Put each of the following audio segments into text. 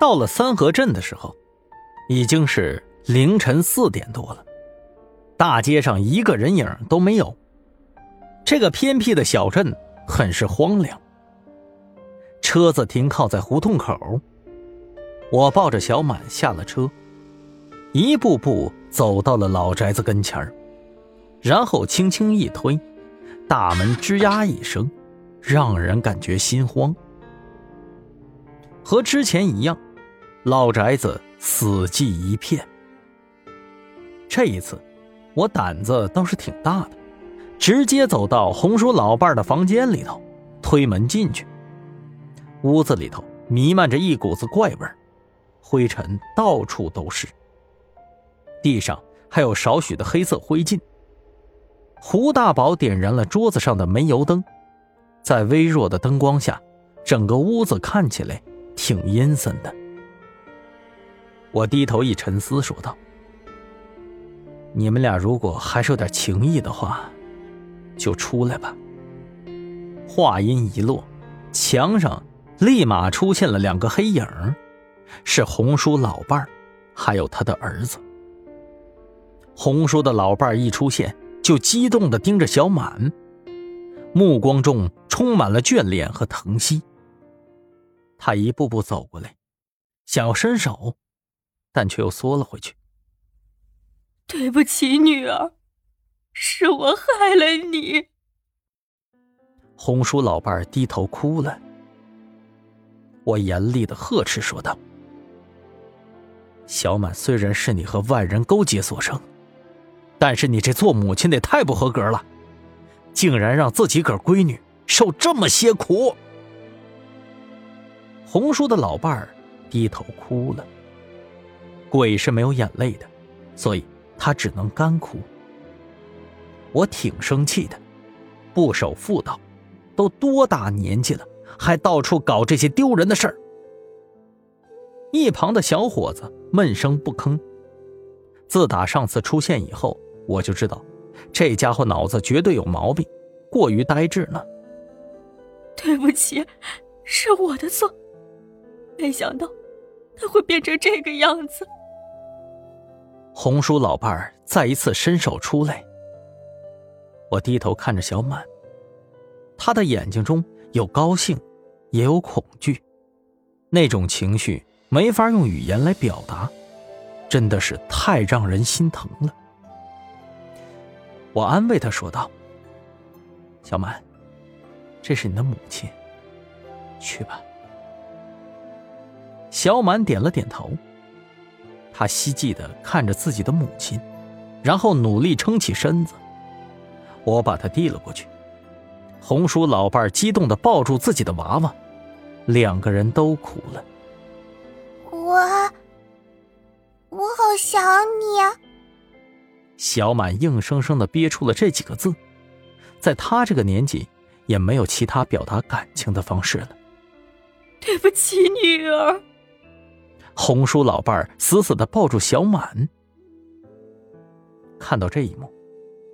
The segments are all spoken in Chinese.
到了三河镇的时候，已经是凌晨四点多了，大街上一个人影都没有。这个偏僻的小镇很是荒凉。车子停靠在胡同口，我抱着小满下了车，一步步走到了老宅子跟前然后轻轻一推，大门吱呀一声，让人感觉心慌。和之前一样，老宅子死寂一片。这一次，我胆子倒是挺大的。直接走到红叔老伴的房间里头，推门进去。屋子里头弥漫着一股子怪味灰尘到处都是，地上还有少许的黑色灰烬。胡大宝点燃了桌子上的煤油灯，在微弱的灯光下，整个屋子看起来挺阴森的。我低头一沉思，说道：“你们俩如果还是有点情谊的话。”就出来吧。话音一落，墙上立马出现了两个黑影是红叔老伴儿，还有他的儿子。红叔的老伴儿一出现，就激动的盯着小满，目光中充满了眷恋和疼惜。他一步步走过来，想要伸手，但却又缩了回去。对不起，女儿。是我害了你。红叔老伴儿低头哭了。我严厉的呵斥说道：“小满虽然是你和外人勾结所生，但是你这做母亲的也太不合格了，竟然让自己个闺女受这么些苦。”红叔的老伴儿低头哭了。鬼是没有眼泪的，所以他只能干哭。我挺生气的，不守妇道，都多大年纪了，还到处搞这些丢人的事儿。一旁的小伙子闷声不吭。自打上次出现以后，我就知道，这家伙脑子绝对有毛病，过于呆滞了。对不起，是我的错，没想到他会变成这个样子。红叔老伴儿再一次伸手出来。我低头看着小满，他的眼睛中有高兴，也有恐惧，那种情绪没法用语言来表达，真的是太让人心疼了。我安慰他说道：“小满，这是你的母亲，去吧。”小满点了点头，他希冀的看着自己的母亲，然后努力撑起身子。我把他递了过去，红薯老伴激动的抱住自己的娃娃，两个人都哭了。我，我好想你啊！小满硬生生的憋出了这几个字，在他这个年纪，也没有其他表达感情的方式了。对不起，女儿。红叔老伴死死的抱住小满，看到这一幕。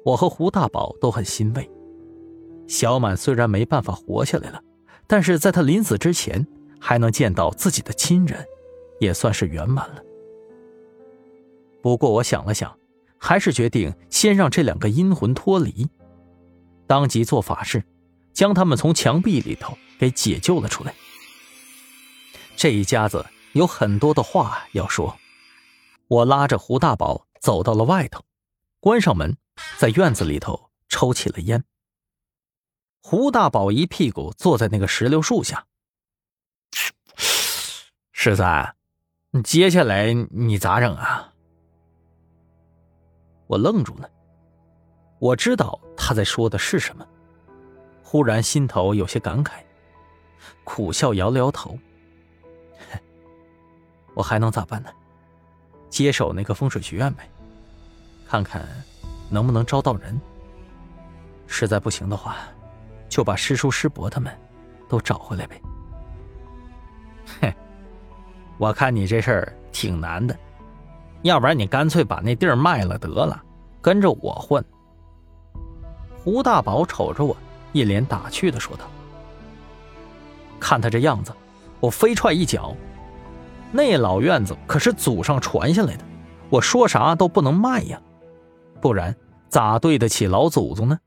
我和胡大宝都很欣慰。小满虽然没办法活下来了，但是在他临死之前还能见到自己的亲人，也算是圆满了。不过我想了想，还是决定先让这两个阴魂脱离，当即做法事，将他们从墙壁里头给解救了出来。这一家子有很多的话要说，我拉着胡大宝走到了外头，关上门。在院子里头抽起了烟。胡大宝一屁股坐在那个石榴树下。十三，接下来你咋整啊？我愣住了。我知道他在说的是什么，忽然心头有些感慨，苦笑摇了摇头。我还能咋办呢？接手那个风水学院呗，看看。能不能招到人？实在不行的话，就把师叔师伯他们都找回来呗。嘿，我看你这事儿挺难的，要不然你干脆把那地儿卖了得了，跟着我混。胡大宝瞅着我，一脸打趣的说道：“看他这样子，我飞踹一脚，那老院子可是祖上传下来的，我说啥都不能卖呀，不然咋对得起老祖宗呢？